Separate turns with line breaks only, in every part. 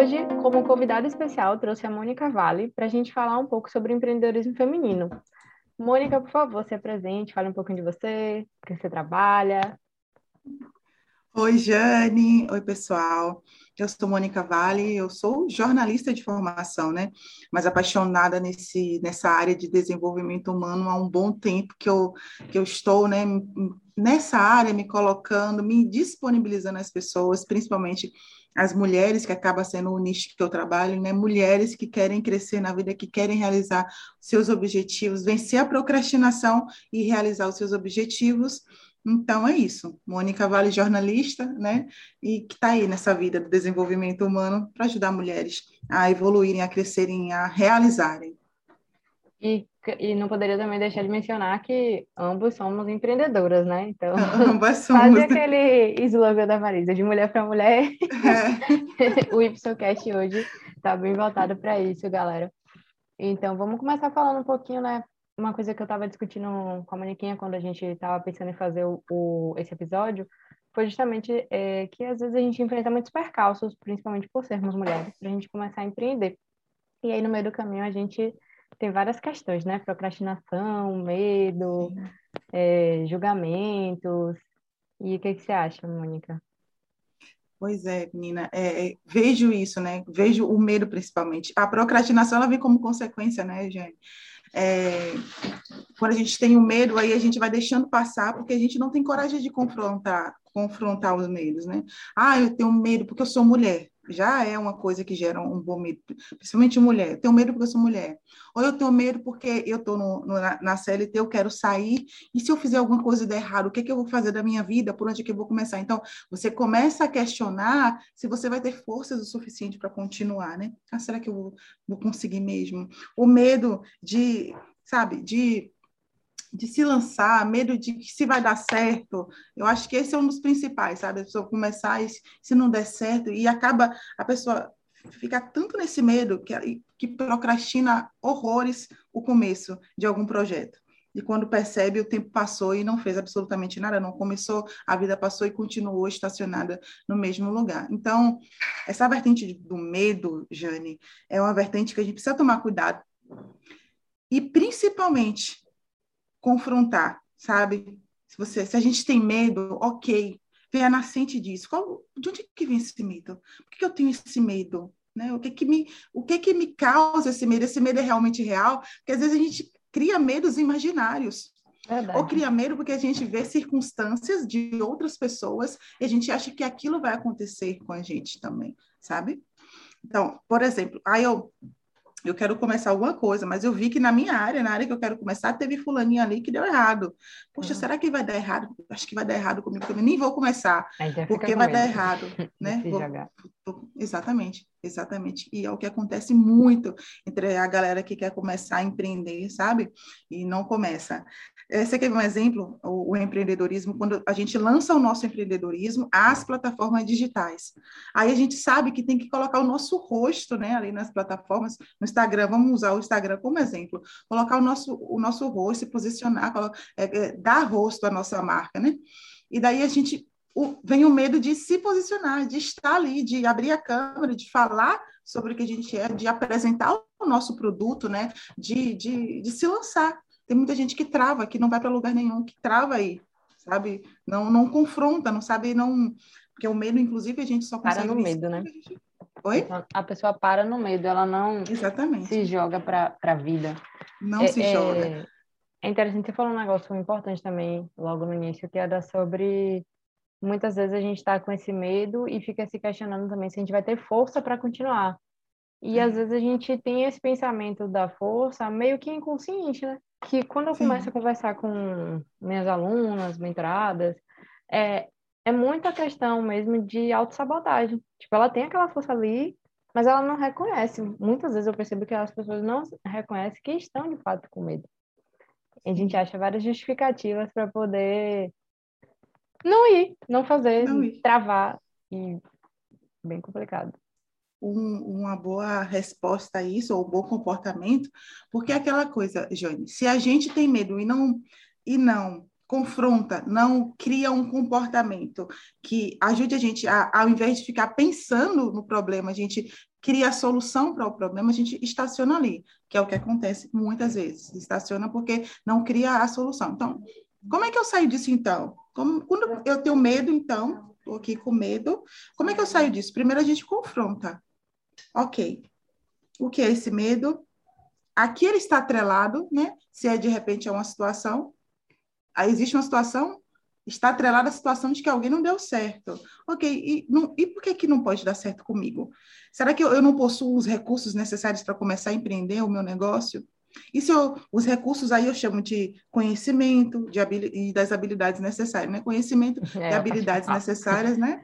hoje, como convidada especial, trouxe a Mônica Vale para a gente falar um pouco sobre empreendedorismo feminino. Mônica, por favor, se apresente, fale um pouquinho de você, o que você trabalha.
Oi, Jane. Oi, pessoal. Eu sou Mônica Vale, eu sou jornalista de formação, né? Mas apaixonada nesse, nessa área de desenvolvimento humano há um bom tempo que eu, que eu estou, né? Nessa área, me colocando, me disponibilizando às pessoas, principalmente as mulheres, que acaba sendo o nicho que eu trabalho, né? Mulheres que querem crescer na vida, que querem realizar seus objetivos, vencer a procrastinação e realizar os seus objetivos então é isso. Mônica Vale, jornalista, né? E que está aí nessa vida do desenvolvimento humano para ajudar mulheres a evoluírem, a crescerem, a realizarem.
E, e não poderia também deixar de mencionar que ambos somos empreendedoras, né? Então,
ambas somos.
Quase aquele slogan da Marisa, de mulher para mulher. É. o Ipsocast hoje está bem voltado para isso, galera. Então, vamos começar falando um pouquinho, né? uma coisa que eu estava discutindo com a Maniquinha quando a gente estava pensando em fazer o, o, esse episódio foi justamente é, que às vezes a gente enfrenta muitos percalços, principalmente por sermos mulheres, para a gente começar a empreender. E aí no meio do caminho a gente tem várias questões, né? Procrastinação, medo, é, julgamentos. E o que, que você acha, Mônica?
Pois é, menina, é, é, vejo isso, né? Vejo o medo principalmente. A procrastinação ela vem como consequência, né, Jane? É, quando a gente tem o um medo, aí a gente vai deixando passar, porque a gente não tem coragem de confrontar, confrontar os medos, né? Ah, eu tenho medo porque eu sou mulher já é uma coisa que gera um bom medo, principalmente mulher. Eu tenho medo porque eu sou mulher. Ou eu tenho medo porque eu estou na, CLT, eu quero sair, e se eu fizer alguma coisa de errado, o que, que eu vou fazer da minha vida? Por onde é que eu vou começar? Então, você começa a questionar se você vai ter forças o suficiente para continuar, né? Ah, será que eu vou, vou conseguir mesmo? O medo de, sabe, de de se lançar, medo de que se vai dar certo. Eu acho que esse é um dos principais, sabe? A pessoa começar e se não der certo e acaba a pessoa fica tanto nesse medo que, que procrastina horrores o começo de algum projeto. E quando percebe, o tempo passou e não fez absolutamente nada, não começou, a vida passou e continuou estacionada no mesmo lugar. Então, essa vertente do medo, Jane, é uma vertente que a gente precisa tomar cuidado. E principalmente confrontar, sabe? Se, você, se a gente tem medo, ok, vem a nascente disso. Qual, de onde que vem esse medo? Por que eu tenho esse medo? Né? O, que, que, me, o que, que me causa esse medo? Esse medo é realmente real? Porque às vezes a gente cria medos imaginários. Verdade. Ou cria medo porque a gente vê circunstâncias de outras pessoas e a gente acha que aquilo vai acontecer com a gente também, sabe? Então, por exemplo, aí eu eu quero começar alguma coisa, mas eu vi que na minha área, na área que eu quero começar, teve fulaninha ali que deu errado. Poxa, uhum. será que vai dar errado? Acho que vai dar errado comigo também. Nem vou começar, porque vai dar errado, né? Vou, vou, exatamente. Exatamente. E é o que acontece muito entre a galera que quer começar a empreender, sabe? E não começa. Esse aqui é um exemplo, o, o, empreendedorismo, quando a gente lança o nosso empreendedorismo às plataformas digitais. Aí a gente sabe que tem que colocar o nosso rosto, né, ali nas plataformas, no Instagram, vamos usar o Instagram como exemplo, colocar o nosso, o nosso rosto, se posicionar, é, é, dar rosto à nossa marca, né? E daí a gente o, vem o medo de se posicionar, de estar ali, de abrir a câmera, de falar sobre o que a gente é, de apresentar o nosso produto, né? De, de, de se lançar. Tem muita gente que trava, que não vai para lugar nenhum, que trava aí, sabe? Não, não confronta, não sabe, não. Porque o medo, inclusive, a gente só
consegue. Para no medo, né?
Gente... Oi?
A pessoa para no medo, ela não
Exatamente.
se joga para a vida.
Não é, se é, joga.
É interessante você falar um negócio importante também, logo no início, que era sobre muitas vezes a gente está com esse medo e fica se questionando também se a gente vai ter força para continuar. E às vezes a gente tem esse pensamento da força meio que inconsciente, né? Que quando eu Sim. começo a conversar com minhas alunas, mentoradas, é, é muita questão mesmo de autossabotagem. Tipo, ela tem aquela força ali, mas ela não reconhece. Muitas vezes eu percebo que as pessoas não reconhecem que estão de fato com medo. E a gente acha várias justificativas para poder não ir, não fazer, não ir. travar. E bem complicado.
Um, uma boa resposta a isso, ou um bom comportamento, porque é aquela coisa, Jane, se a gente tem medo e não, e não confronta, não cria um comportamento que ajude a gente, a, ao invés de ficar pensando no problema, a gente cria a solução para o problema, a gente estaciona ali, que é o que acontece muitas vezes. Estaciona porque não cria a solução. Então, como é que eu saio disso então? Como, quando eu tenho medo, então, estou aqui com medo, como é que eu saio disso? Primeiro a gente confronta. Ok, o que é esse medo? Aqui ele está atrelado, né? Se é de repente é uma situação, aí existe uma situação, está atrelada à situação de que alguém não deu certo. Ok, e, não, e por que, que não pode dar certo comigo? Será que eu, eu não possuo os recursos necessários para começar a empreender o meu negócio? E se eu, os recursos aí eu chamo de conhecimento de e das habilidades necessárias, né? Conhecimento é, e habilidades necessárias, né?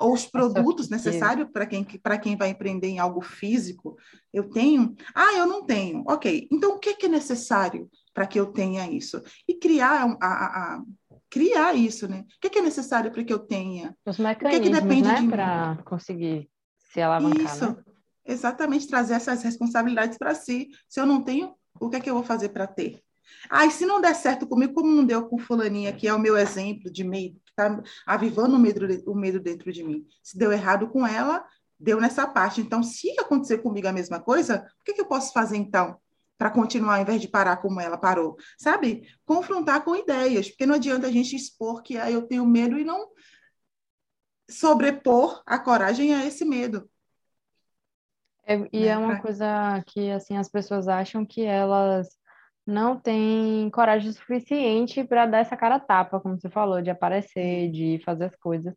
Ou os produtos necessários para quem, quem vai empreender em algo físico. Eu tenho? Ah, eu não tenho. Ok. Então, o que, que é necessário para que eu tenha isso? E criar a, a, a criar isso, né? O que, que é necessário para que eu tenha?
Os mecanismos, que que né? Para conseguir se alavancar, Isso. Né?
Exatamente, trazer essas responsabilidades para si. Se eu não tenho, o que é que eu vou fazer para ter? Ah, se não der certo comigo, como não deu com fulaninha, que é o meu exemplo de medo, que está avivando o medo, o medo dentro de mim. Se deu errado com ela, deu nessa parte. Então, se acontecer comigo a mesma coisa, o que, é que eu posso fazer então? Para continuar, ao invés de parar como ela parou. Sabe? Confrontar com ideias, porque não adianta a gente expor que ah, eu tenho medo e não sobrepor a coragem a esse medo.
É, e né? é uma coisa que assim as pessoas acham que elas não têm coragem suficiente para dar essa cara tapa, como você falou, de aparecer, de fazer as coisas.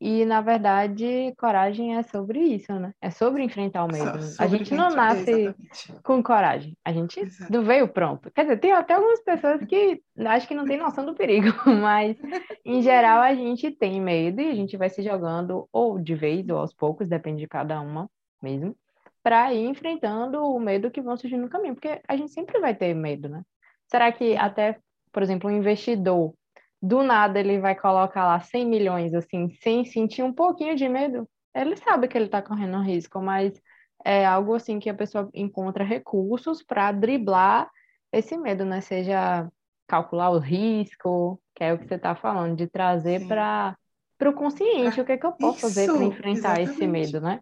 E, na verdade, coragem é sobre isso, né? É sobre enfrentar o medo. a gente não nasce exatamente. com coragem. A gente Exato. não veio pronto. Quer dizer, tem até algumas pessoas que acho que não tem noção do perigo, mas, em geral, a gente tem medo e a gente vai se jogando ou de vez ou aos poucos, depende de cada uma mesmo para ir enfrentando o medo que vão surgir no caminho, porque a gente sempre vai ter medo, né? Será que até, por exemplo, um investidor, do nada ele vai colocar lá 100 milhões, assim, sem sentir um pouquinho de medo? Ele sabe que ele está correndo um risco, mas é algo assim que a pessoa encontra recursos para driblar esse medo, né? Seja calcular o risco, que é o que você está falando, de trazer para o consciente o que, é que eu posso Isso, fazer para enfrentar exatamente. esse medo, né?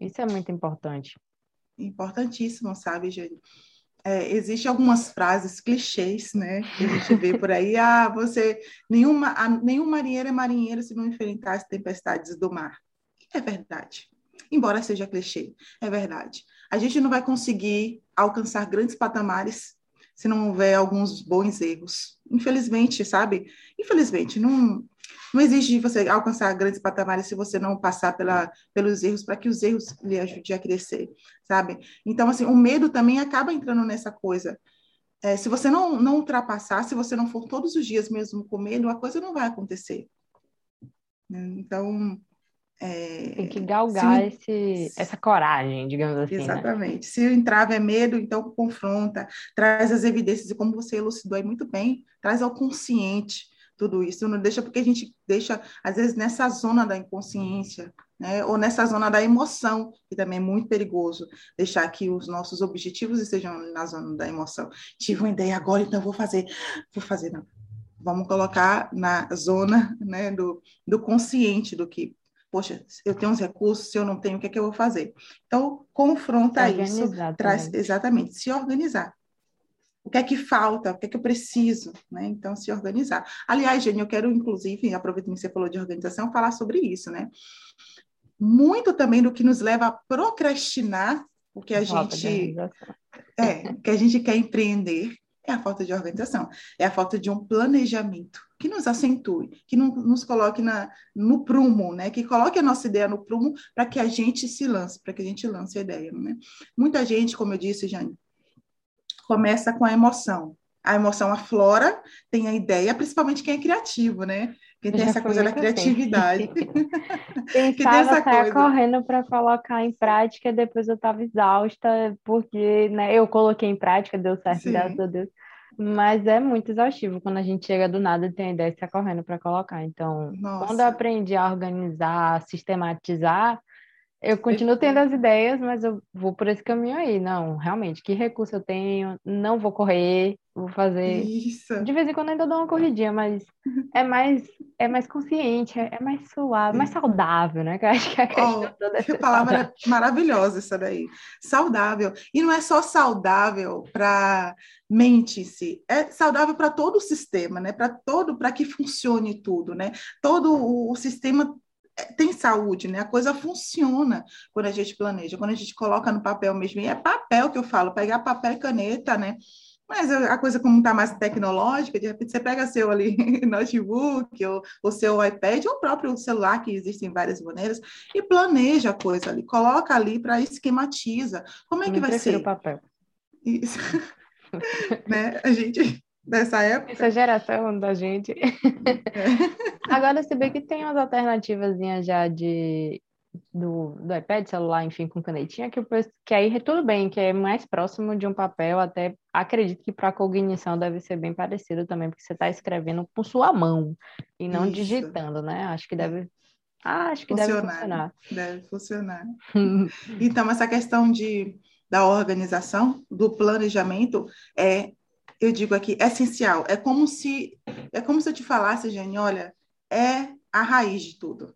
Isso é muito importante.
Importantíssimo, sabe, Jane? É, Existem algumas frases clichês, né, que a gente vê por aí. Ah, você, nenhuma, nenhum marinheiro é marinheiro se não enfrentar as tempestades do mar. É verdade. Embora seja clichê, é verdade. A gente não vai conseguir alcançar grandes patamares se não houver alguns bons erros. Infelizmente, sabe? Infelizmente, não, não existe você alcançar grandes patamares se você não passar pela, pelos erros, para que os erros lhe ajudem a crescer, sabe? Então, assim, o medo também acaba entrando nessa coisa. É, se você não, não ultrapassar, se você não for todos os dias mesmo com medo, a coisa não vai acontecer. Então,
é, Tem que galgar o, esse, essa coragem, digamos assim.
Né? Exatamente. Né? Se o entrave é medo, então confronta, traz as evidências, e como você elucidou aí muito bem, traz ao consciente tudo isso, não deixa porque a gente deixa, às vezes, nessa zona da inconsciência, né? ou nessa zona da emoção, que também é muito perigoso, deixar que os nossos objetivos estejam na zona da emoção. Tive uma ideia agora, então vou fazer, vou fazer, não. Vamos colocar na zona né, do, do consciente do que poxa, eu tenho uns recursos, se eu não tenho, o que é que eu vou fazer? Então, confronta isso, traz exatamente, se organizar. O que é que falta? O que é que eu preciso? Né? Então, se organizar. Aliás, Jenny, eu quero, inclusive, aproveitando que você falou de organização, falar sobre isso, né? Muito também do que nos leva a procrastinar o que a gente é, que a gente quer empreender é a falta de organização, é a falta de um planejamento que nos acentue, que não, nos coloque na, no prumo, né? que coloque a nossa ideia no prumo para que a gente se lance, para que a gente lance a ideia. Né? Muita gente, como eu disse, Jane, começa com a emoção. A emoção aflora, tem a ideia, principalmente quem é criativo, né? Quem tem essa coisa da criatividade.
Pensava sair correndo para colocar em prática, depois eu estava exausta, porque né, eu coloquei em prática, deu certo, Sim. graças a Deus. Mas é muito exaustivo quando a gente chega do nada e tem a ideia de sair correndo para colocar. Então, Nossa. quando eu aprendi a organizar, a sistematizar, Eu continuo tendo as ideias, mas eu vou por esse caminho aí. Não, realmente, que recurso eu tenho? Não vou correr, vou fazer.
Isso.
De vez em quando ainda dou uma corridinha, mas é mais, é mais consciente, é, é mais suave, mais saudável, né? Que eu acho que é a questão
Oh,
toda
que palavra
saudável.
maravilhosa essa daí. Saudável. E não é só saudável para mente em si, é saudável para todo o sistema, né? Para todo, para que funcione tudo, né? Todo o, o sistema é, tem saúde, né? A coisa funciona quando a gente planeja, quando a gente coloca no papel mesmo. E é papel que eu falo, pegar papel e caneta, né? Mas a coisa como está mais tecnológica, de repente você pega seu ali notebook, ou o seu iPad, ou o próprio celular, que existem várias maneiras, e planeja a coisa ali, coloca ali para esquematiza. Como é que vai ser?
o papel.
Isso. né? A gente, dessa época,
Essa geração da gente. Agora, se bem que tem umas alternativas já de do, do iPad, celular, enfim, com canetinha, que, que aí tudo bem, que é mais próximo de um papel, até acredito que para cognição deve ser bem parecido também, porque você está escrevendo com sua mão e não
Isso.
digitando, né? Acho que deve. Ah, acho que deve
Funcionar.
funcionar.
deve funcionar. Então, essa questão de, da organização, do planejamento, é, eu digo aqui, essencial. É como se, é como se eu te falasse, Jane, olha, é a raiz de tudo.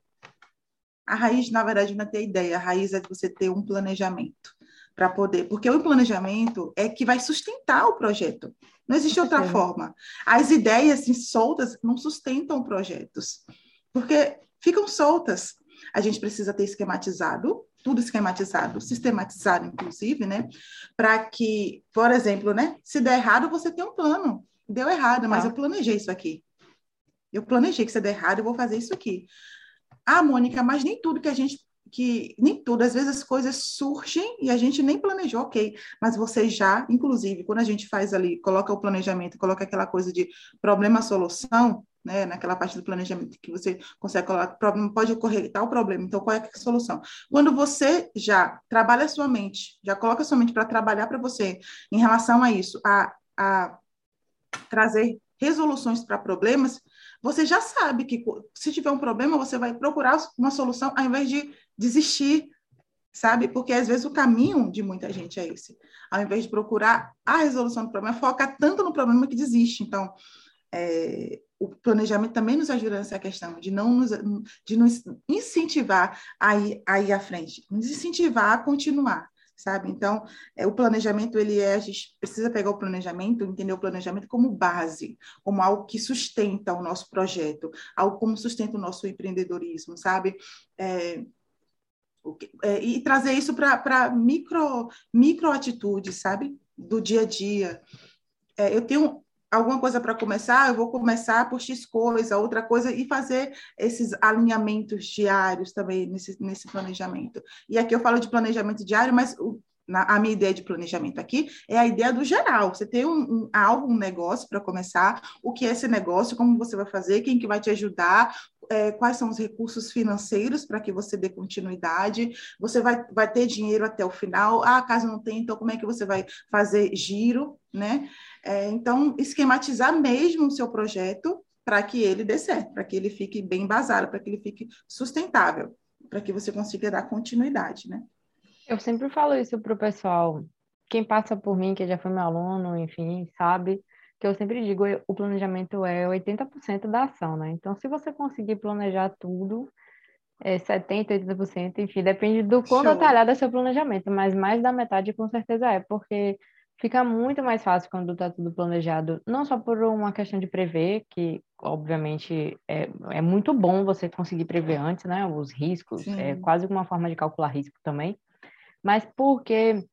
A raiz, na verdade, não é ter ideia, a raiz é você ter um planejamento para poder, porque o planejamento é que vai sustentar o projeto. Não existe
Com
outra
certeza.
forma. As ideias assim, soltas não sustentam projetos, porque ficam soltas. A gente precisa ter esquematizado, tudo esquematizado, sistematizado, inclusive, né? Para que, por exemplo, né? Se der errado, você tem um plano. Deu errado, mas
Tá.
eu planejei isso aqui. Eu planejei que se der errado, eu vou fazer isso aqui. Ah, Mônica, mas nem tudo que a gente que nem tudo, às vezes as coisas surgem e a gente nem planejou, ok, mas você já, inclusive, quando a gente faz ali, coloca o planejamento, coloca aquela coisa de problema-solução, né, naquela parte do planejamento que você consegue colocar, problema, pode ocorrer tal problema, então qual é a solução? Quando você já trabalha a sua mente, já coloca a sua mente para trabalhar para você em relação a isso, a, a trazer resoluções para problemas, você já sabe que se tiver um problema, você vai procurar uma solução ao invés de desistir, sabe? Porque às vezes o caminho de muita gente é esse. Ao invés de procurar a resolução do problema, foca tanto no problema que desiste. Então, é, o planejamento também nos ajuda nessa questão de não nos, de nos incentivar a ir, a ir à frente, nos incentivar a continuar sabe? Então, é, o planejamento, ele é, a gente precisa pegar o planejamento, entender o planejamento como base, como algo que sustenta o nosso projeto, algo como sustenta o nosso empreendedorismo, sabe? É, é, e trazer isso para micro, micro atitudes, sabe? Do dia a dia. É, eu tenho alguma coisa para começar, eu vou começar por X coisa, outra coisa, e fazer esses alinhamentos diários também nesse, nesse planejamento. E aqui eu falo de planejamento diário, mas o- na- a minha ideia de planejamento aqui é a ideia do geral. Você tem um, um, algo, um negócio para começar, o que é esse negócio, como você vai fazer, quem que vai te ajudar, é, quais são os recursos financeiros para que você dê continuidade, você vai, vai ter dinheiro até o final, ah, caso não tenha, então como é que você vai fazer giro, né? É, então, esquematizar mesmo o seu projeto para que ele dê certo, para que ele fique bem embasado, para que ele fique sustentável, para que você consiga dar continuidade, né?
Eu sempre falo isso pro pessoal. Quem passa por mim, que já foi meu aluno, enfim, sabe que eu sempre digo, o planejamento é 80% da ação, né? Então, se você conseguir planejar tudo, é 70%, 80%, enfim, depende do quão detalhado é seu planejamento, mas mais da metade com certeza é, porque fica muito mais fácil quando está tudo planejado, não só por uma questão de prever, que obviamente é, é muito bom você conseguir prever antes, né? Os riscos, é
Sim.
quase uma forma de calcular risco também, mas porque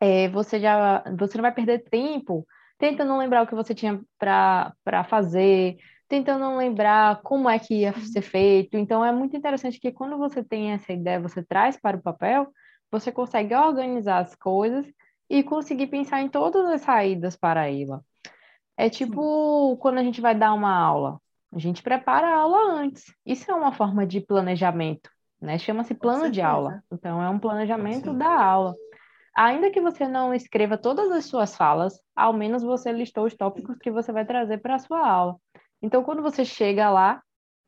é, você já você não vai perder tempo tentando lembrar o que você tinha para fazer, tentando lembrar como é que ia ser feito. Então é muito interessante que quando você tem essa ideia, você traz para o papel, você consegue organizar as coisas e conseguir pensar em todas as saídas para ela. É tipo quando a gente vai dar uma aula, a gente prepara a aula antes. Isso é uma forma de planejamento, né? Chama-se plano de aula. Então é um planejamento
Sim.
da aula. Ainda que você não escreva todas as suas falas, ao menos você listou os tópicos que você vai trazer para a sua aula. Então, quando você chega lá,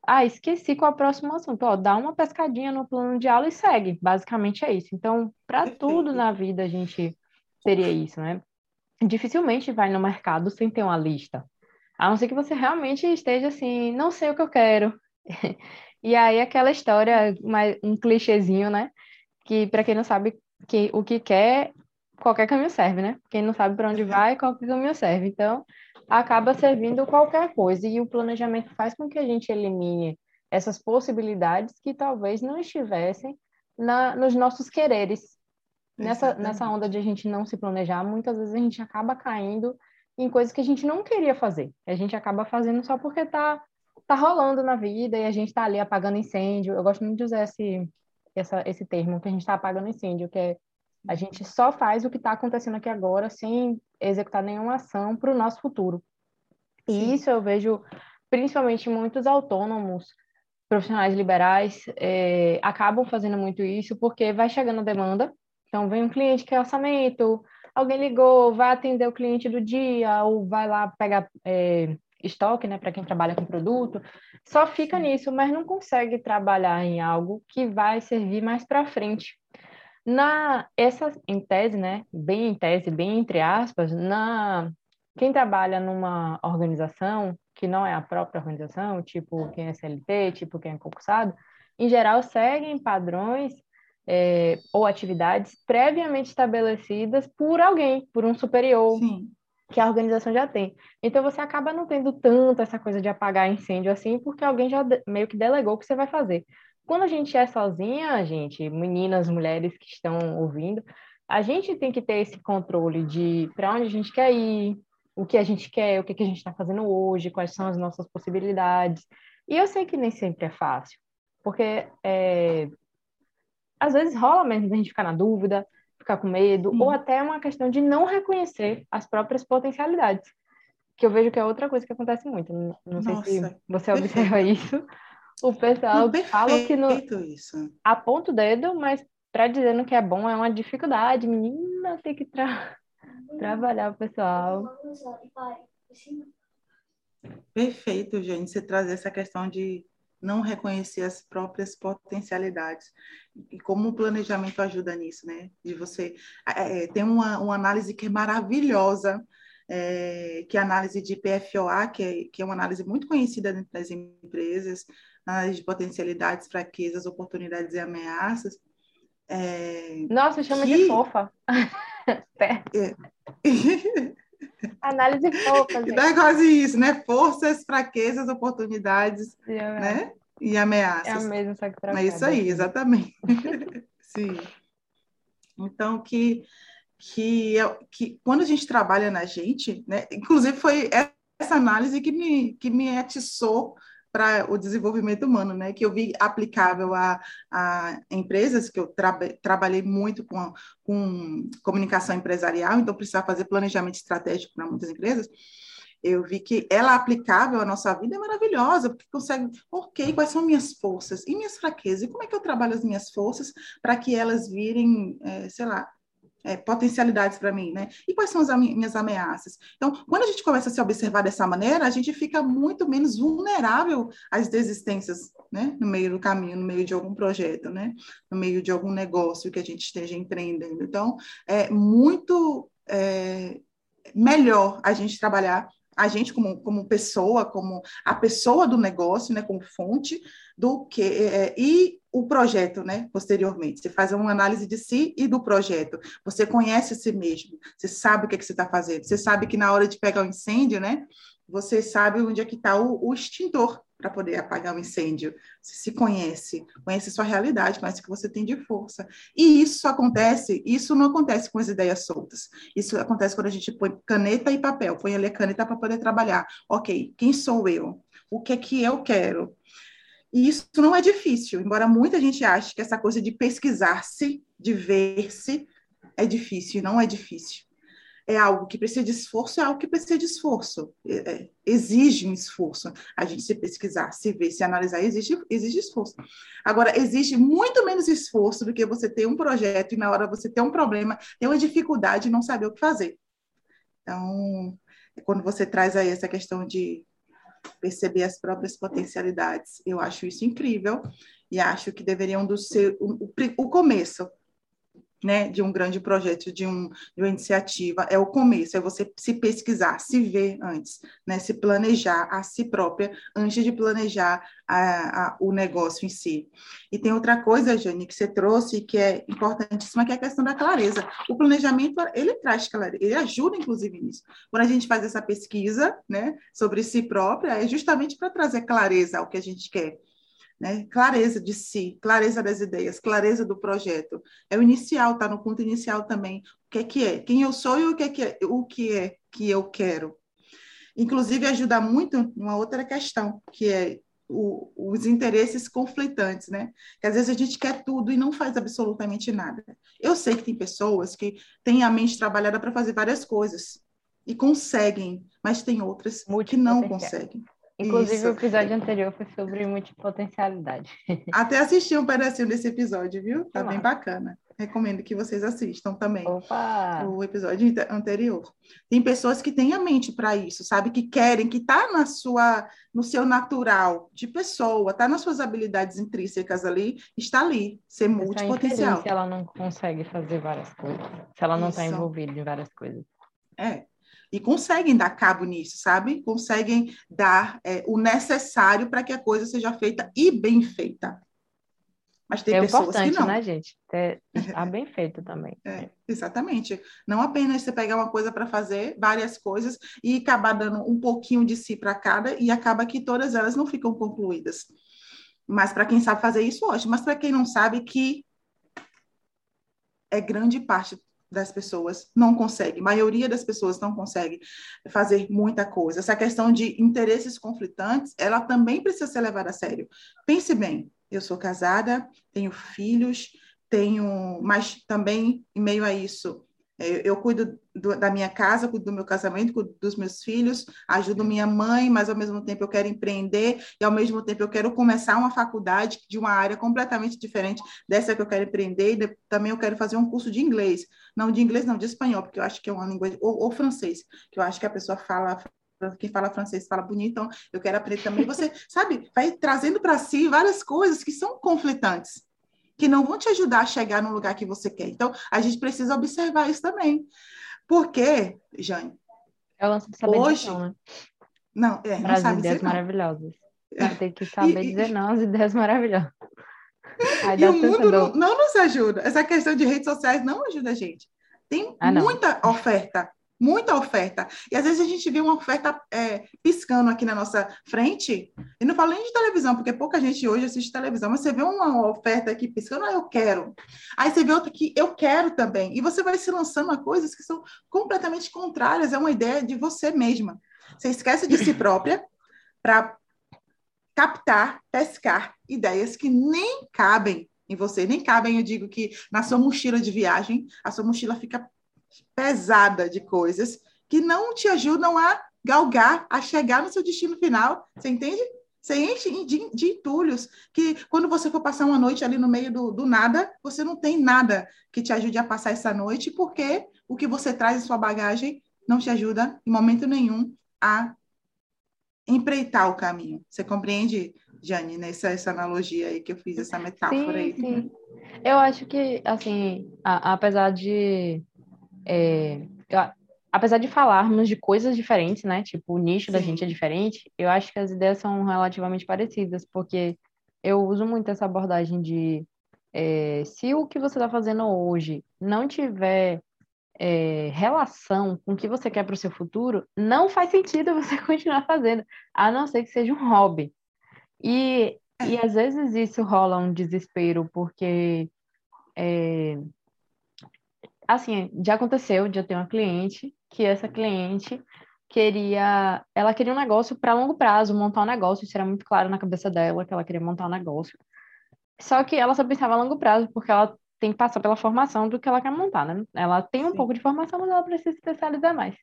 ah, esqueci qual é o próximo assunto. Ó, dá uma pescadinha no plano de aula e segue. Basicamente é isso. Então, para tudo na vida a gente teria isso, né? Dificilmente vai no mercado sem ter uma lista. A não ser que você realmente esteja assim, não sei o que eu quero. e aí aquela história, um clichêzinho, né? Que para quem não sabe que o que quer, qualquer caminho serve, né? Quem não sabe para onde vai, qualquer caminho serve. Então, acaba servindo qualquer coisa. E o planejamento faz com que a gente elimine essas possibilidades que talvez não estivessem na, nos nossos quereres. Nessa, nessa onda de a gente não se planejar, muitas vezes a gente acaba caindo em coisas que a gente não queria fazer. A gente acaba fazendo só porque tá, tá rolando na vida e a gente tá ali apagando incêndio. Eu gosto muito de usar esse, essa, esse termo, que a gente está apagando incêndio, que é a gente só faz o que está acontecendo aqui agora sem executar nenhuma ação para o nosso futuro. E Sim. isso eu vejo principalmente muitos autônomos, profissionais liberais, é, acabam fazendo muito isso porque vai chegando demanda. Então, vem um cliente que é orçamento, alguém ligou, vai atender o cliente do dia, ou vai lá pegar é, estoque, né, para quem trabalha com produto, só fica nisso, mas não consegue trabalhar em algo que vai servir mais para frente. Na essa em tese, né, bem em tese, bem entre aspas, na quem trabalha numa organização que não é a própria organização, tipo quem é CLT, tipo quem é concursado, em geral seguem padrões é, ou atividades previamente estabelecidas por alguém, por um superior, Sim. que a organização já tem. Então você acaba não tendo tanto essa coisa de apagar incêndio assim, porque alguém já meio que delegou o que você vai fazer. Quando a gente é sozinha, gente, meninas, mulheres que estão ouvindo, a gente tem que ter esse controle de para onde a gente quer ir, o que a gente quer, o que, a gente está fazendo hoje, quais são as nossas possibilidades. E eu sei que nem sempre é fácil, porque é, às vezes rola mesmo a gente ficar na dúvida, ficar com medo, ou até uma questão de não reconhecer as próprias potencialidades, que eu vejo que é outra coisa que acontece muito. Não, não sei se você observa isso, o pessoal fala que não isso. aponta o dedo, mas para dizendo que é bom é uma dificuldade. Menina, tem que tra... trabalhar o pessoal.
Perfeito, gente, você trazer essa questão de não reconhecer as próprias potencialidades e como o planejamento ajuda nisso, né? De você é, tem uma, uma análise que é maravilhosa, é, que é a análise de PFOA, que é, que é uma análise muito conhecida dentro das empresas, análise de potencialidades, fraquezas, oportunidades e ameaças.
É, Nossa, chama que... de fofa. é. Análise fofa. Gente.
é quase isso, né? Forças, fraquezas, oportunidades, né? E ameaças. É
a mesma, só que
É isso aí, exatamente. Sim. Então, que, que, que quando a gente trabalha na gente, né? Inclusive, foi essa análise que me, que me atiçou para o desenvolvimento humano, né? Que eu vi aplicável a, a empresas, que eu tra trabalhei muito com, com comunicação empresarial, então precisava fazer planejamento estratégico para muitas empresas. Eu vi que ela aplicável à nossa vida é maravilhosa, porque consegue, ok, quais são minhas forças e minhas fraquezas, e como é que eu trabalho as minhas forças para que elas virem, é, sei lá, é, potencialidades para mim, né? E quais são as minhas ameaças? Então, quando a gente começa a se observar dessa maneira, a gente fica muito menos vulnerável às desistências, né? No meio do caminho, no meio de algum projeto, né? No meio de algum negócio que a gente esteja empreendendo. Então, é muito é, melhor a gente trabalhar a gente como, como pessoa, como a pessoa do negócio, né, como fonte, do que é, e o projeto, né, posteriormente. Você faz uma análise de si e do projeto. Você conhece a si mesmo, você sabe o que, é que você está fazendo, você sabe que na hora de pegar o incêndio, né, você sabe onde é que está o, o extintor para poder apagar o incêndio. Você se conhece, conhece sua realidade, conhece o que você tem de força. E isso acontece, isso não acontece com as ideias soltas. Isso acontece quando a gente põe caneta e papel, põe ali a caneta para poder trabalhar. Ok, quem sou eu? O que é que eu quero? E isso não é difícil, embora muita gente ache que essa coisa de pesquisar-se, de ver-se, é difícil, não é difícil é algo que precisa de esforço, é algo que precisa de esforço. É, é, exige um esforço. A gente se pesquisar, se ver, se analisar, exige, exige esforço. Agora, exige muito menos esforço do que você ter um projeto e na hora você ter um problema, ter uma dificuldade e não saber o que fazer. Então, quando você traz aí essa questão de perceber as próprias potencialidades. Eu acho isso incrível e acho que deveriam ser o, o, o começo né, de um grande projeto, de, um, de uma iniciativa, é o começo, é você se pesquisar, se ver antes, né, se planejar a si própria antes de planejar a, a, o negócio em si. E tem outra coisa, Jane, que você trouxe, que é importantíssima, que é a questão da clareza. O planejamento, ele traz clareza, ele ajuda, inclusive, nisso. Quando a gente faz essa pesquisa, né, sobre si própria, é justamente para trazer clareza ao que a gente quer né? Clareza de si, clareza das ideias, clareza do projeto. É o inicial, está no ponto inicial também. O que é que é? Quem eu sou e o que é que é, o que é que eu quero. Inclusive ajuda muito numa outra questão, que é o, os interesses conflitantes, né? Que às vezes a gente quer tudo e não faz absolutamente nada. Eu sei que tem pessoas que têm a mente trabalhada para fazer várias coisas e conseguem, mas tem outras que não conseguem.
Inclusive, Isso. o episódio anterior foi sobre multipotencialidade.
Até assisti um pedacinho desse episódio, viu? Tá bem bacana. Recomendo que vocês assistam também
Opa.
o episódio anterior. Tem pessoas que têm a mente para isso, sabe? Que querem, que tá na sua, no seu natural de pessoa, tá nas suas habilidades intrínsecas ali, está ali, ser multipotencial.
Se ela não consegue fazer várias coisas, se ela não está envolvida em várias coisas.
É, e conseguem dar cabo nisso, sabe? Conseguem dar é, o necessário para que a coisa seja feita e bem feita. Mas tem é pessoas que não.
né, gente? É, tá bem feito também.
É, exatamente. Não apenas você pegar uma coisa para fazer, várias coisas, e acabar dando um pouquinho de si para cada, e acaba que todas elas não ficam concluídas. Mas para quem sabe fazer isso, hoje. Mas para quem não sabe, que é grande parte das pessoas não consegue, a maioria das pessoas não consegue fazer muita coisa. Essa questão de interesses conflitantes, ela também precisa ser levada a sério. Pense bem, eu sou casada, tenho filhos, tenho, mas também em meio a isso, eu cuido do, da minha casa, cuido do meu casamento, cuido dos meus filhos, ajudo minha mãe, mas ao mesmo tempo eu quero empreender e ao mesmo tempo eu quero começar uma faculdade de uma área completamente diferente dessa que eu quero empreender e também eu quero fazer um curso de inglês. Não de inglês, não, de espanhol, porque eu acho que é uma língua, ou, ou francês, que eu acho que a pessoa fala quem fala francês fala bonito, então eu quero aprender também. Você, sabe, vai trazendo para si várias coisas que são conflitantes que não vão te ajudar a chegar no lugar que você quer. Então, a gente precisa observar isso também. Porque, Jane,
é o lance de saber hoje... dizer não, né?
Não, é,
não sabe ideias não. maravilhosas. É. Tem que saber e, dizer não às ideias maravilhosas.
Aí e o mundo não, não, nos ajuda. Essa questão de redes sociais não ajuda a gente. Tem ah, muita oferta muita oferta. E às vezes a gente vê uma oferta é, piscando aqui na nossa frente, e não falo nem de televisão, porque pouca gente hoje assiste televisão, mas você vê uma oferta aqui piscando, ah, eu quero. Aí você vê outra que eu quero também. E você vai se lançando a coisas que são completamente contrárias, é uma ideia de você mesma. Você esquece de si própria para captar, pescar ideias que nem cabem em você, nem cabem, eu digo que na sua mochila de viagem, a sua mochila fica pesada de coisas que não te ajudam a galgar, a chegar no seu destino final. Você entende? Você enche de, de entulhos que quando você for passar uma noite ali no meio do, do nada, você não tem nada que te ajude a passar essa noite, porque o que você traz em sua bagagem não te ajuda em momento nenhum a empreitar o caminho. Você compreende, Jane, nessa essa analogia aí que eu fiz, essa metáfora sim, aí?
Sim. Eu acho que, assim, a, apesar de é, eu, apesar de falarmos de coisas diferentes, né? Tipo, o nicho Sim. da gente é diferente, eu acho que as ideias são relativamente parecidas, porque eu uso muito essa abordagem de é, se o que você está fazendo hoje não tiver é, relação com o que você quer para o seu futuro, não faz sentido você continuar fazendo, a não ser que seja um hobby. E, e às vezes isso rola um desespero, porque é, assim, já aconteceu de eu ter uma cliente que essa cliente queria, ela queria um negócio para longo prazo, montar um negócio, isso era muito claro na cabeça dela que ela queria montar um negócio. Só que ela só pensava a longo prazo porque ela tem que passar pela formação do que ela quer montar, né? Ela tem um Sim. pouco de formação, mas ela precisa se especializar mais.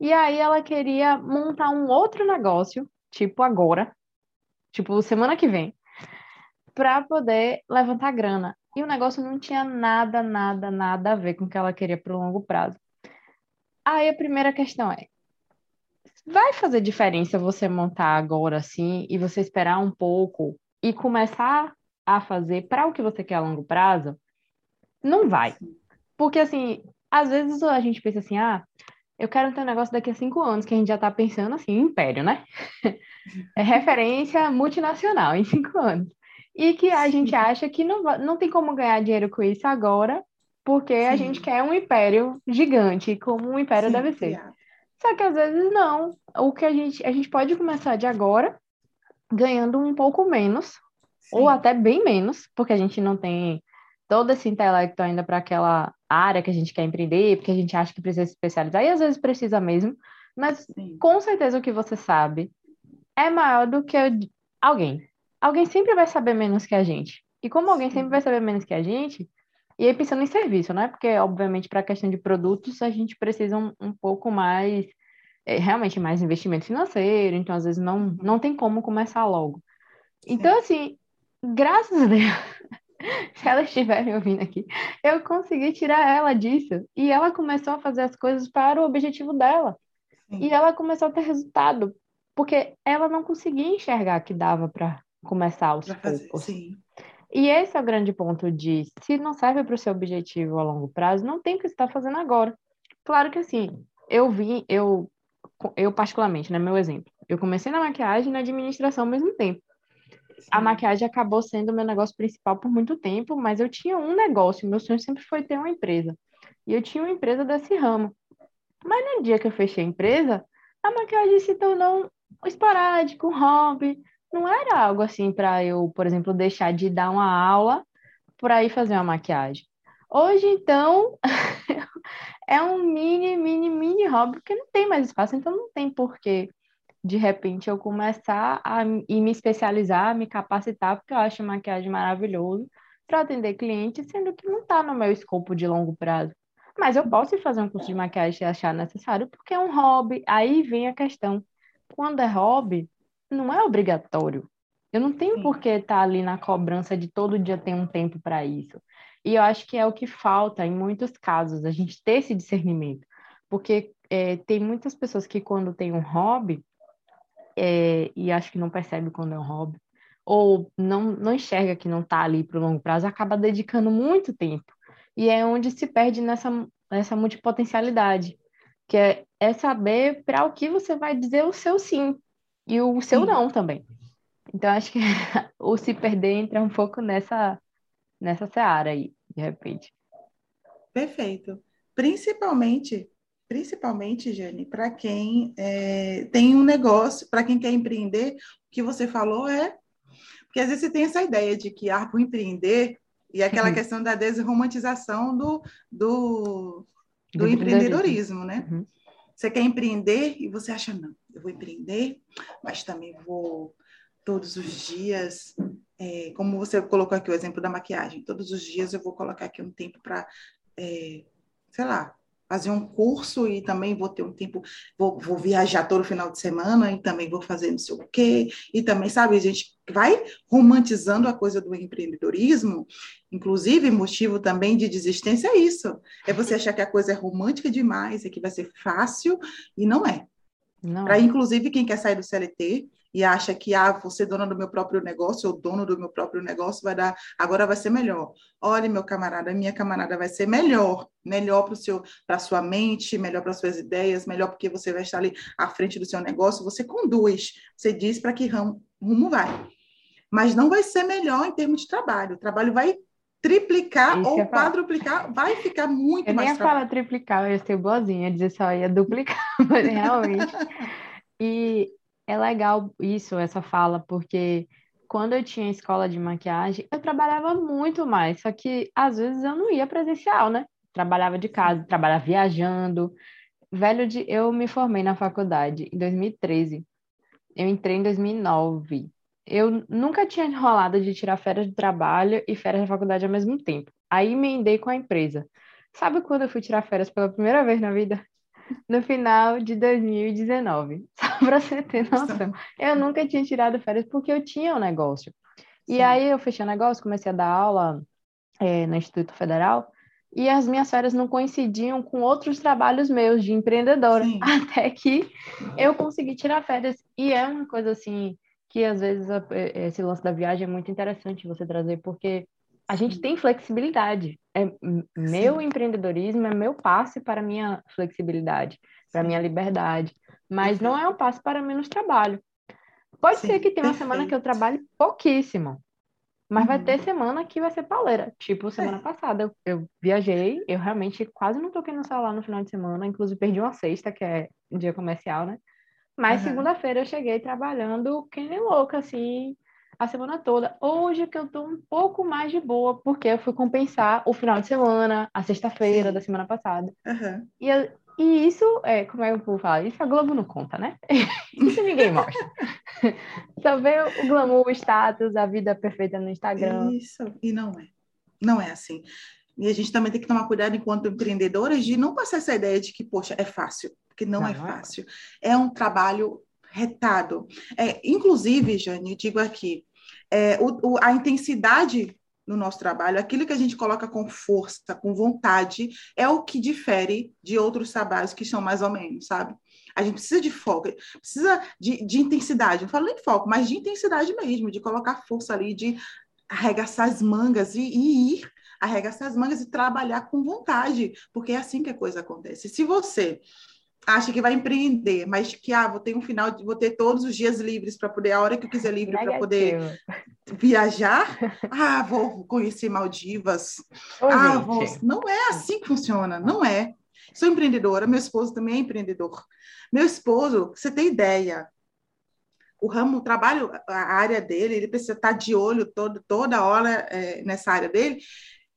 E aí ela queria montar um outro negócio, tipo agora, tipo semana que vem, para poder levantar grana. E o negócio não tinha nada, nada, nada a ver com o que ela queria para o longo prazo. Aí a primeira questão é: vai fazer diferença você montar agora assim e você esperar um pouco e começar a fazer para o que você quer a longo prazo? Não vai. Porque assim, às vezes a gente pensa assim, ah, eu quero ter um negócio daqui a cinco anos, que a gente já está pensando assim, império, né? É referência multinacional em cinco anos. E que a Sim. gente acha que não, não tem como ganhar dinheiro com isso agora, porque Sim. a gente quer um império gigante, como um império Sim, deve ser. Só que às vezes não. O que a gente, a gente pode começar de agora ganhando um pouco menos, ou até bem menos, porque a gente não tem todo esse intelecto ainda para aquela área que a gente quer empreender, porque a gente acha que precisa se especializar, e às vezes precisa mesmo, mas Sim. com certeza o que você sabe é maior do que alguém. Alguém sempre vai saber menos que a gente. E como alguém Sim. sempre vai saber menos que a gente, e aí pensando em serviço, né? Porque, obviamente, para a questão de produtos, a gente precisa um, um pouco mais, é, realmente mais investimento financeiro, então às vezes não, não tem como começar logo. Então, assim, graças a Deus, se ela estiver me ouvindo aqui, eu consegui tirar ela disso. E ela começou a fazer as coisas para o objetivo dela. Sim. E ela começou a ter resultado, porque ela não conseguia enxergar que dava para começar aos pra poucos. Sim. E esse é o grande ponto de, se não serve para o seu objetivo a longo prazo, não tem o que estar fazendo agora. Claro que assim, eu vi, eu, eu particularmente, né, meu exemplo, eu comecei na maquiagem e na administração ao mesmo tempo a maquiagem acabou sendo o meu negócio principal por muito tempo, mas eu tinha um negócio, meu sonho sempre foi ter uma empresa. E eu tinha uma empresa desse ramo. Mas no dia que eu fechei a empresa, a maquiagem se tornou um esporádico, um hobby. Não era algo assim para eu, por exemplo, deixar de dar uma aula para ir fazer uma maquiagem. Hoje, então, é um mini, mini, mini hobby, porque não tem mais espaço, então não tem porquê de repente eu começar a e me especializar, me capacitar, porque eu acho maquiagem maravilhoso para atender clientes, sendo que não está no meu escopo de longo prazo. Mas eu posso fazer um curso de maquiagem se achar necessário, porque é um hobby. Aí vem a questão. Quando é hobby, não é obrigatório. Eu não tenho Sim. por que estar tá ali na cobrança de todo dia ter um tempo para isso. E eu acho que é o que falta em muitos casos, a gente ter esse discernimento. Porque é, tem muitas pessoas que, quando tem um hobby, é, e acho que não percebe quando é um hobby, ou não, não enxerga que não está ali para o longo prazo, acaba dedicando muito tempo. E é onde se perde nessa, nessa multipotencialidade, que é, é saber para o que você vai dizer o seu sim e o seu sim. não também. Então, acho que o se perder entra um pouco nessa, nessa seara aí, de repente.
Perfeito. Principalmente principalmente, Jane, para quem é, tem um negócio, para quem quer empreender, o que você falou é. Porque às vezes você tem essa ideia de que ah, empreender, e aquela uhum. questão da desromantização do, do, do, do empreendedorismo, né? Uhum. Você quer empreender e você acha, não, eu vou empreender, mas também vou todos os dias, é, como você colocou aqui o exemplo da maquiagem, todos os dias eu vou colocar aqui um tempo para, é, sei lá, fazer um curso e também vou ter um tempo, vou, vou viajar todo final de semana e também vou fazer não sei o quê, e também, sabe, a gente vai romantizando a coisa do empreendedorismo, inclusive motivo também de desistência é isso, é você achar que a coisa é romântica demais, é que vai ser fácil, e não é. Para, inclusive, quem quer sair do CLT, e acha que, ah, você dona do meu próprio negócio, ou dono do meu próprio negócio, vai dar, agora vai ser melhor. Olha, meu camarada, minha camarada vai ser melhor, melhor para seu, para sua mente, melhor para suas ideias, melhor porque você vai estar ali à frente do seu negócio, você conduz, você diz para que rumo, rumo vai. Mas não vai ser melhor em termos de trabalho. O trabalho vai triplicar Isso ou quadruplicar, vai ficar muito
eu
mais.
Eu nem ia falar triplicar, eu ia ser boazinha, dizer só ia duplicar, mas realmente. E é legal isso, essa fala, porque quando eu tinha escola de maquiagem, eu trabalhava muito mais, só que às vezes eu não ia presencial, né? Trabalhava de casa, trabalhava viajando. Velho de eu me formei na faculdade em 2013. Eu entrei em 2009. Eu nunca tinha enrolado de tirar férias de trabalho e férias da faculdade ao mesmo tempo. Aí emendei com a empresa. Sabe quando eu fui tirar férias pela primeira vez na vida? no final de 2019. Só para você ter noção. Eu nunca tinha tirado férias porque eu tinha um negócio. E Sim. aí eu fechei o negócio, comecei a dar aula é, no Instituto Federal. e as minhas férias não coincidiam com outros trabalhos meus de empreendedora, Sim. até que eu consegui tirar férias. E é uma coisa assim que às vezes esse lance da viagem é muito interessante você trazer, porque a gente tem flexibilidade. É meu Sim. empreendedorismo é meu passe para minha flexibilidade, para minha liberdade, mas não é um passe para menos trabalho. Pode Sim, ser que tenha uma semana que eu trabalhe pouquíssimo, mas uhum. vai ter semana que vai ser pauleira. Tipo, semana é. passada eu, eu, viajei, eu realmente quase não toquei no celular no final de semana, inclusive perdi uma sexta, que é um dia comercial, né? Mas uhum. segunda-feira eu cheguei trabalhando que nem louca, assim, a semana toda. Hoje que eu tô um pouco mais de boa, porque eu fui compensar o final de semana, a sexta-feira da semana passada.
Uhum.
E, eu, e isso, é, como é que eu vou falar? Isso a Globo não conta, né? isso ninguém mostra. Só vê o glamour, o status, a vida perfeita no Instagram.
Isso, e não é. Não é assim. E a gente também tem que tomar cuidado enquanto empreendedoras de não passar essa ideia de que, poxa, é fácil, porque não, não é fácil. É um trabalho retado. É, inclusive, Jane, digo aqui, é, o, o, a intensidade no nosso trabalho, aquilo que a gente coloca com força, com vontade, é o que difere de outros trabalhos que são mais ou menos, sabe? A gente precisa de foco, precisa de, de intensidade, não falo nem foco, mas de intensidade mesmo, de colocar força ali, de arregaçar as mangas e, e ir arregaçar as mangas e trabalhar com vontade, porque é assim que a coisa acontece. Se você acha que vai empreender, mas que ah, vou ter um final, vou ter todos os dias livres para poder a hora que eu quiser livre para poder viajar. Ah, vou conhecer Maldivas. Ô, ah, vou... não é assim que funciona, não é. Sou empreendedora, meu esposo também é empreendedor. Meu esposo, você tem ideia, o ramo, o trabalho, a área dele, ele precisa estar de olho todo, toda hora é, nessa área dele.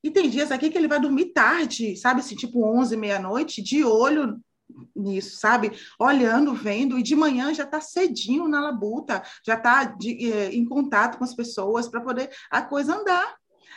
E tem dias aqui que ele vai dormir tarde, sabe assim, tipo 11, meia-noite, de olho nisso, sabe? Olhando, vendo, e de manhã já está cedinho na labuta, já está é, em contato com as pessoas para poder a coisa andar.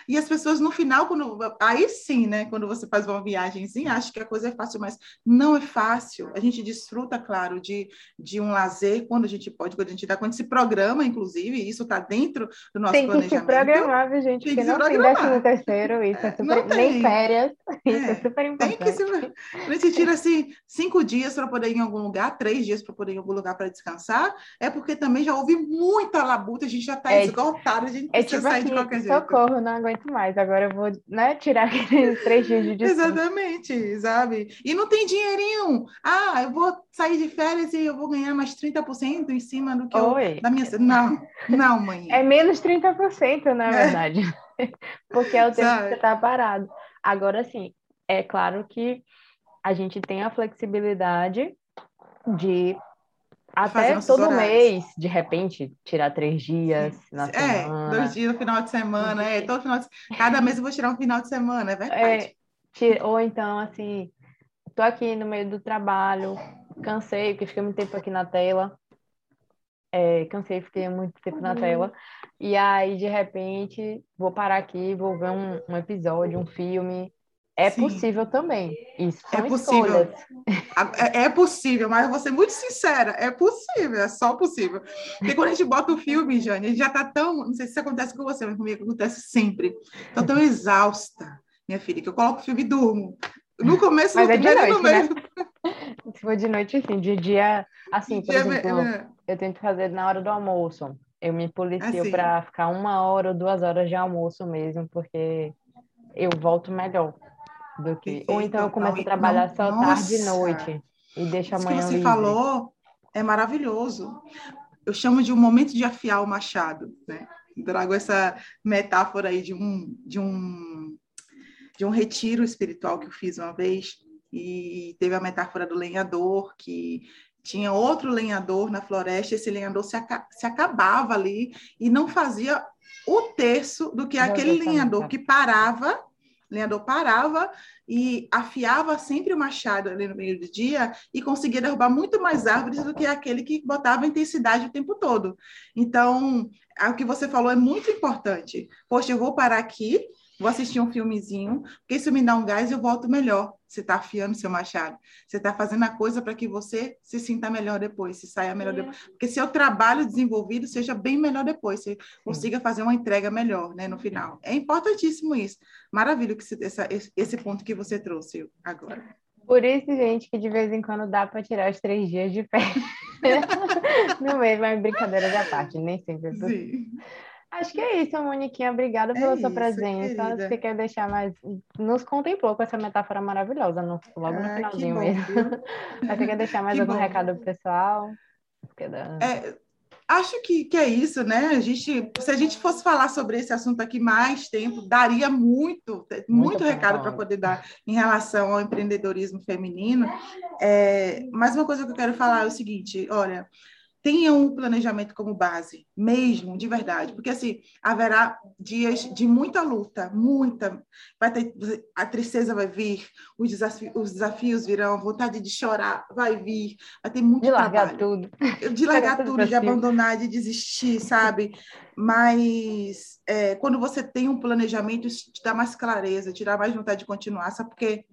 E as pessoas no final, quando aí sim, né? Quando você faz uma viagemzinha, acha que a coisa é fácil, mas não é fácil. A gente desfruta, claro, de, de um lazer quando a gente pode, quando a gente dá, quando se programa, inclusive, isso está dentro do nosso
tem
planejamento.
Tem que se programar, viu, gente? Tem que não tem décimo terceiro, isso é, é super... Nem férias, é, isso é super importante. Tem que se...
A gente tira, assim, cinco dias para poder ir em algum lugar, três dias para poder ir em algum lugar para descansar, é porque também já houve muita labuta, a gente já está é, esgotado, a gente
é precisa tipo sair assim, de qualquer jeito. Socorro, não aguento aguento mais, agora eu vou né, tirar aqueles três dias de descanso.
Exatamente, sabe? E não tem dinheirinho. Ah, eu vou sair de férias e eu vou ganhar mais 30% em cima do que eu, da minha... Não, não, mãe.
É menos 30%, na é. verdade. Porque é o tempo sabe? que você está parado. Agora, sim, é claro que a gente tem a flexibilidade de até todo horários. mês, de repente, tirar três dias na
é, semana. É, dois dias no final de semana, é, todo final de... Cada mês eu vou tirar um final de semana, é verdade.
É, ou então, assim, tô aqui no meio do trabalho, cansei, porque fiquei muito tempo aqui na tela. É, cansei, fiquei muito tempo na tela. E aí, de repente, vou parar aqui, vou ver um, um episódio, um filme, é Sim. possível também. Isso é possível.
É, é, possível, mas eu vou ser muito sincera, é possível, é só possível. Porque quando a gente bota o filme, Jane, a gente já tá tão. Não sei se isso acontece com você, mas comigo acontece sempre. Tô tão exausta, minha filha, que eu coloco o filme e durmo. No começo,
mas no é primeiro no meio. Né? Se for de noite, assim, de dia, assim, por dia, exemplo, é... eu tento fazer na hora do almoço. Eu me policio assim. para ficar uma hora ou duas horas de almoço mesmo, porque eu volto melhor do que. Ou então eu começo a trabalhar só Nossa. tarde e noite e deixo amanhã.
Isso
que você livre.
falou é maravilhoso. Eu chamo de um momento de afiar o machado, né? Trago essa metáfora aí de um, de um, de um retiro espiritual que eu fiz uma vez e teve a metáfora do lenhador que tinha outro lenhador na floresta, esse lenhador se, aca se acabava ali e não fazia o terço do que aquele lenhador que parava o lenhador parava e afiava sempre o machado ali no meio do dia e conseguia derrubar muito mais árvores do que aquele que botava intensidade o tempo todo. Então, o que você falou é muito importante. Poxa, eu vou parar aqui vou assistir um filmezinho, porque isso me dá um gás e eu volto melhor. Você está afiando seu machado. Você está fazendo a coisa para que você se sinta melhor depois, se saia melhor é. depois. Porque seu trabalho desenvolvido seja bem melhor depois, você consiga fazer uma entrega melhor, né, no final. É importantíssimo isso. Maravilha que essa, esse ponto que você trouxe agora.
Por isso, gente, que de vez em quando dá para tirar os três dias de férias. no meio, mas brincadeira da parte, nem sempre. É Sim. Acho que é isso, Moniquinha. Obrigada pela é sua isso, presença. Querida. Você quer deixar mais. Nos contemplou com essa metáfora maravilhosa, no... logo no ah, finalzinho bom, mesmo. Mas você quer deixar mais que algum bom. recado pro pessoal?
É, acho que, que é isso, né? A gente, se a gente fosse falar sobre esse assunto aqui mais tempo, daria muito, muito, muito recado para poder dar em relação ao empreendedorismo feminino. É, mas uma coisa que eu quero falar é o seguinte: olha tenham um planejamento como base, mesmo, de verdade, porque assim, haverá dias de muita luta, muita, vai ter, a tristeza vai vir, os desafios, os desafios virão, a vontade de chorar vai vir, vai ter muito
de largar
trabalho.
tudo.
De largar tudo, de abandonar, de desistir, sabe? Mas é, quando você tem um planejamento, isso te dá mais clareza, te dá mais vontade de continuar, sabe por quê?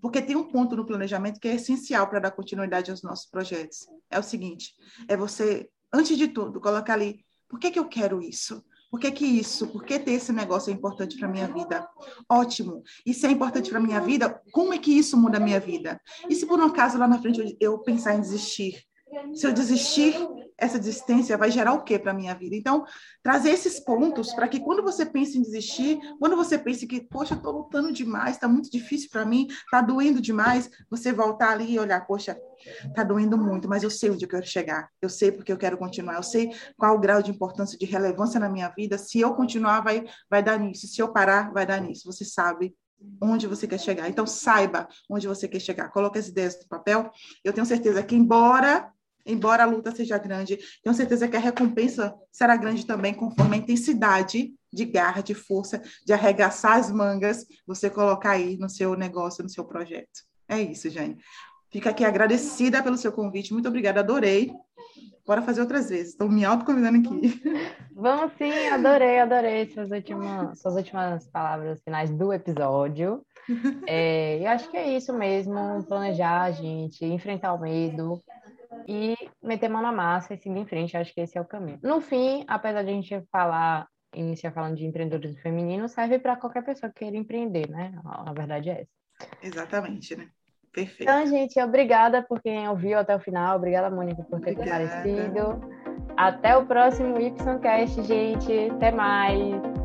Porque tem um ponto no planejamento que é essencial para dar continuidade aos nossos projetos. É o seguinte: é você, antes de tudo, colocar ali, por que, que eu quero isso? Por que, que isso? Por que ter esse negócio é importante para a minha vida? Ótimo. E se é importante para a minha vida, como é que isso muda a minha vida? E se por um acaso lá na frente eu pensar em desistir? Se eu desistir, essa desistência vai gerar o que para a minha vida? Então, trazer esses pontos para que quando você pense em desistir, quando você pense que, poxa, estou lutando demais, está muito difícil para mim, está doendo demais, você voltar ali e olhar, poxa, está doendo muito, mas eu sei onde eu quero chegar, eu sei porque eu quero continuar, eu sei qual o grau de importância, de relevância na minha vida, se eu continuar, vai, vai dar nisso, se eu parar, vai dar nisso, você sabe onde você quer chegar. Então, saiba onde você quer chegar. Coloque as ideias no papel. Eu tenho certeza que, embora embora a luta seja grande, tenho certeza que a recompensa será grande também, conforme a intensidade de garra, de força, de arregaçar as mangas, você colocar aí no seu negócio, no seu projeto. É isso, Jane. Fica aqui agradecida pelo seu convite. Muito obrigada, adorei. Bora fazer outras vezes. Estou me autoconvidando aqui.
Vamos sim, adorei, adorei suas últimas, suas últimas palavras finais do episódio. É, eu acho que é isso mesmo, planejar, gente, enfrentar o medo, e meter mão na massa e seguir em frente. Acho que esse é o caminho. No fim, apesar de a gente falar, iniciar falando de empreendedorismo feminino, serve para qualquer pessoa que queira empreender, né? A verdade é essa.
Exatamente, né? Perfeito.
Então, gente, obrigada por quem ouviu até o final. Obrigada, Mônica, por ter obrigada. comparecido. Até o próximo YCast, gente. Até mais.